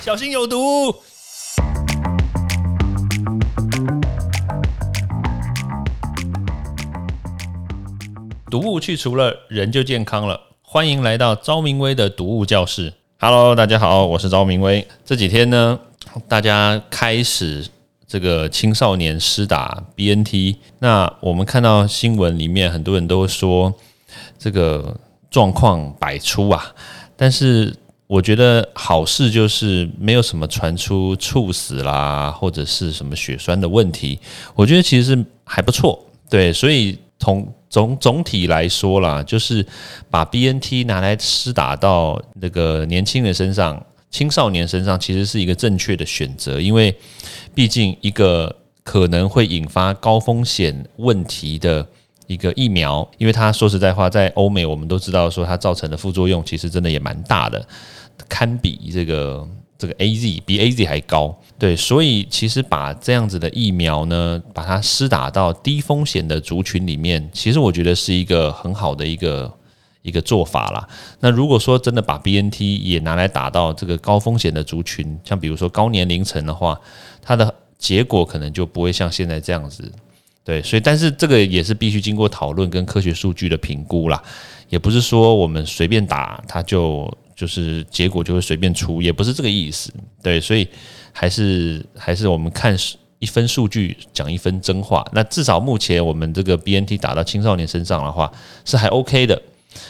小心有毒。毒物去除了，人就健康了。欢迎来到昭明威的毒物教室。Hello，大家好，我是昭明威。这几天呢，大家开始这个青少年施打 BNT，那我们看到新闻里面很多人都说这个状况百出啊，但是我觉得好事就是没有什么传出猝死啦，或者是什么血栓的问题，我觉得其实还不错。对，所以从总总体来说啦，就是把 BNT 拿来施打到那个年轻人身上、青少年身上，其实是一个正确的选择，因为毕竟一个可能会引发高风险问题的一个疫苗，因为它说实在话，在欧美我们都知道说它造成的副作用其实真的也蛮大的，堪比这个这个 AZ 比 AZ 还高。对，所以其实把这样子的疫苗呢，把它施打到低风险的族群里面，其实我觉得是一个很好的一个一个做法啦。那如果说真的把 BNT 也拿来打到这个高风险的族群，像比如说高年龄层的话，它的结果可能就不会像现在这样子。对，所以但是这个也是必须经过讨论跟科学数据的评估啦，也不是说我们随便打它就就是结果就会随便出，也不是这个意思。对，所以。还是还是我们看一分数据讲一分真话。那至少目前我们这个 BNT 打到青少年身上的话是还 OK 的。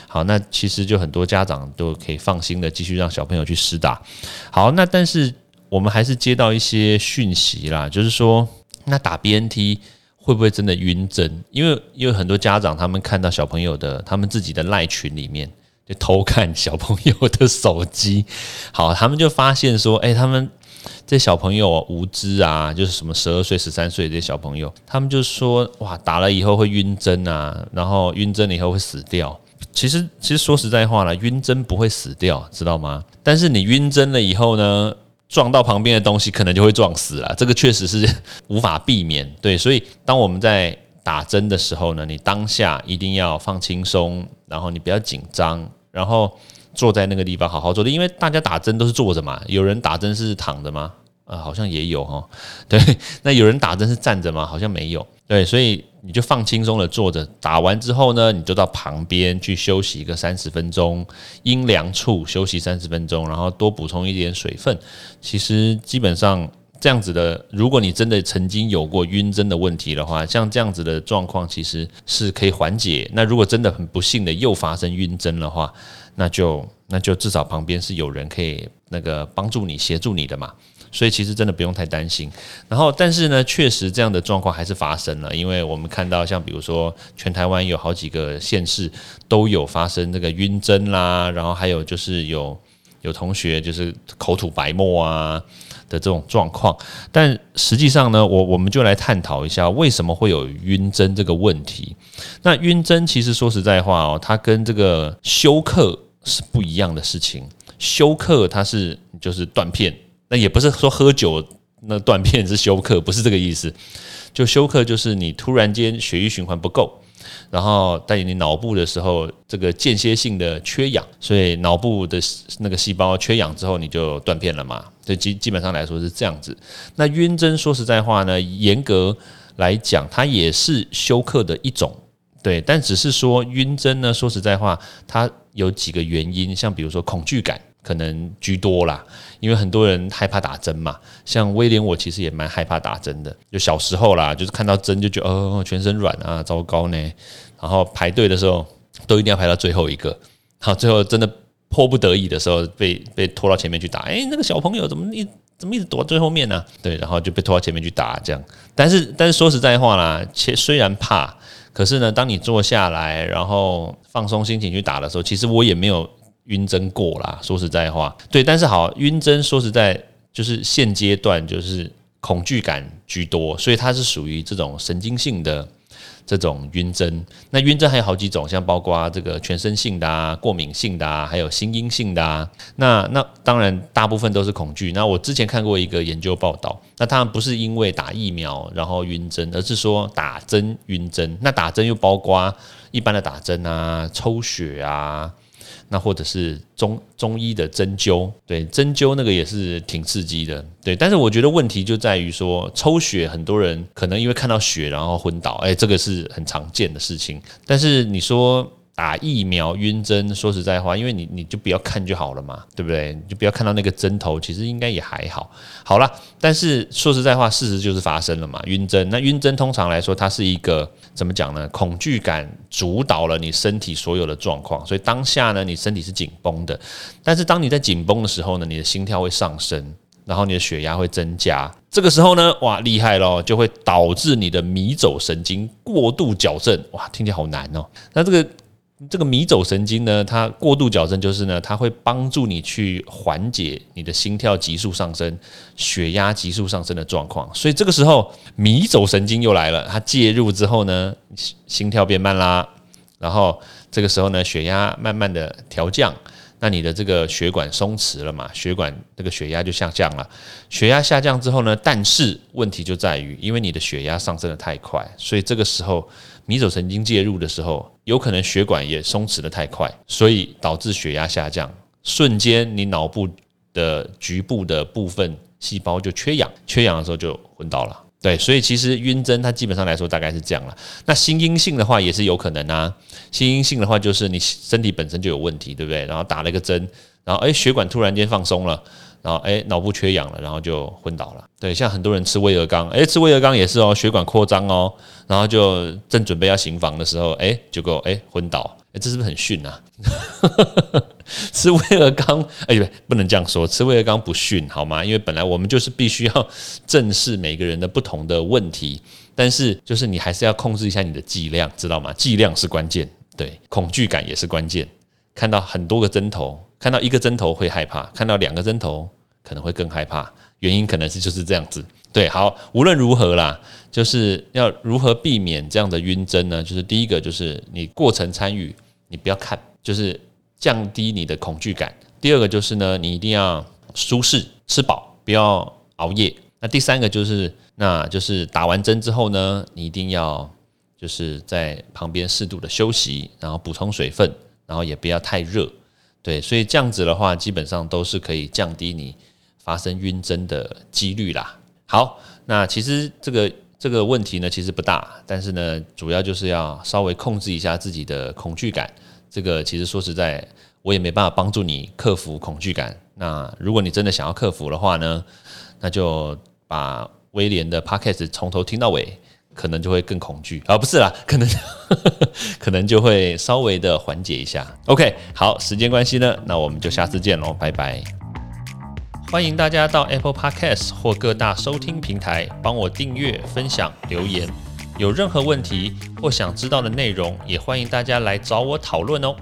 好，那其实就很多家长都可以放心的继续让小朋友去施打。好，那但是我们还是接到一些讯息啦，就是说那打 BNT 会不会真的晕针？因为因为很多家长他们看到小朋友的他们自己的赖群里面就偷看小朋友的手机，好，他们就发现说，哎，他们。这小朋友无知啊，就是什么十二岁、十三岁这些小朋友，他们就说哇，打了以后会晕针啊，然后晕针了以后会死掉。其实，其实说实在话了，晕针不会死掉，知道吗？但是你晕针了以后呢，撞到旁边的东西，可能就会撞死了。这个确实是 无法避免。对，所以当我们在打针的时候呢，你当下一定要放轻松，然后你不要紧张，然后。坐在那个地方好好坐的，因为大家打针都是坐着嘛。有人打针是躺着吗？啊，好像也有哈。对，那有人打针是站着吗？好像没有。对，所以你就放轻松的坐着。打完之后呢，你就到旁边去休息一个三十分钟，阴凉处休息三十分钟，然后多补充一点水分。其实基本上这样子的，如果你真的曾经有过晕针的问题的话，像这样子的状况其实是可以缓解。那如果真的很不幸的又发生晕针的话，那就那就至少旁边是有人可以那个帮助你协助你的嘛，所以其实真的不用太担心。然后，但是呢，确实这样的状况还是发生了，因为我们看到像比如说全台湾有好几个县市都有发生这个晕针啦，然后还有就是有有同学就是口吐白沫啊的这种状况。但实际上呢，我我们就来探讨一下为什么会有晕针这个问题。那晕针其实说实在话哦，它跟这个休克。是不一样的事情。休克它是就是断片，那也不是说喝酒那断片是休克，不是这个意思。就休克就是你突然间血液循环不够，然后在你脑部的时候，这个间歇性的缺氧，所以脑部的那个细胞缺氧之后，你就断片了嘛。就基基本上来说是这样子。那晕针说实在话呢，严格来讲，它也是休克的一种。对，但只是说晕针呢。说实在话，它有几个原因，像比如说恐惧感可能居多啦，因为很多人害怕打针嘛。像威廉，我其实也蛮害怕打针的。就小时候啦，就是看到针就觉得哦，全身软啊，糟糕呢。然后排队的时候都一定要排到最后一个，好，最后真的迫不得已的时候被被拖到前面去打。哎，那个小朋友怎么一怎么一直躲最后面呢？对，然后就被拖到前面去打这样。但是但是说实在话啦，且虽然怕。可是呢，当你坐下来，然后放松心情去打的时候，其实我也没有晕针过啦。说实在话，对，但是好晕针，说实在就是现阶段就是恐惧感居多，所以它是属于这种神经性的。这种晕针，那晕针还有好几种，像包括这个全身性的啊、过敏性的啊，还有心因性的啊。那那当然大部分都是恐惧。那我之前看过一个研究报道，那他们不是因为打疫苗然后晕针，而是说打针晕针。那打针又包括一般的打针啊、抽血啊，那或者是中中医的针灸，对，针灸那个也是挺刺激的，对。但是我觉得问题就在于说，抽血很多人可能因为看到血然后昏倒，哎，这个是很常见的事情。但是你说。打疫苗晕针，说实在话，因为你你就不要看就好了嘛，对不对？你就不要看到那个针头，其实应该也还好。好了，但是说实在话，事实就是发生了嘛，晕针。那晕针通常来说，它是一个怎么讲呢？恐惧感主导了你身体所有的状况，所以当下呢，你身体是紧绷的。但是当你在紧绷的时候呢，你的心跳会上升，然后你的血压会增加。这个时候呢，哇，厉害咯，就会导致你的迷走神经过度矫正。哇，听起来好难哦。那这个。这个迷走神经呢，它过度矫正就是呢，它会帮助你去缓解你的心跳急速上升、血压急速上升的状况。所以这个时候迷走神经又来了，它介入之后呢，心跳变慢啦，然后这个时候呢，血压慢慢的调降。那你的这个血管松弛了嘛？血管这个血压就下降了。血压下降之后呢，但是问题就在于，因为你的血压上升的太快，所以这个时候迷走神经介入的时候，有可能血管也松弛的太快，所以导致血压下降，瞬间你脑部的局部的部分细胞就缺氧，缺氧的时候就昏倒了。对，所以其实晕针它基本上来说大概是这样了。那心因性的话也是有可能啊。心因性的话就是你身体本身就有问题，对不对？然后打了一个针，然后诶血管突然间放松了，然后诶脑部缺氧了，然后就昏倒了。对，像很多人吃威尔刚，诶吃威尔刚也是哦，血管扩张哦，然后就正准备要行房的时候，诶结果诶昏倒。哎，这是不是很逊啊？吃威尔刚，哎，不，不能这样说，吃威尔刚不逊，好吗？因为本来我们就是必须要正视每个人的不同的问题，但是就是你还是要控制一下你的剂量，知道吗？剂量是关键，对，恐惧感也是关键。看到很多个针头，看到一个针头会害怕，看到两个针头可能会更害怕，原因可能是就是这样子。对，好，无论如何啦，就是要如何避免这样的晕针呢？就是第一个，就是你过程参与，你不要看，就是降低你的恐惧感。第二个就是呢，你一定要舒适，吃饱，不要熬夜。那第三个就是，那就是打完针之后呢，你一定要就是在旁边适度的休息，然后补充水分，然后也不要太热。对，所以这样子的话，基本上都是可以降低你发生晕针的几率啦。好，那其实这个这个问题呢，其实不大，但是呢，主要就是要稍微控制一下自己的恐惧感。这个其实说实在，我也没办法帮助你克服恐惧感。那如果你真的想要克服的话呢，那就把威廉的 podcast 从头听到尾，可能就会更恐惧啊，不是啦，可能 可能就会稍微的缓解一下。OK，好，时间关系呢，那我们就下次见喽，拜拜。欢迎大家到 Apple Podcast 或各大收听平台帮我订阅、分享、留言。有任何问题或想知道的内容，也欢迎大家来找我讨论哦。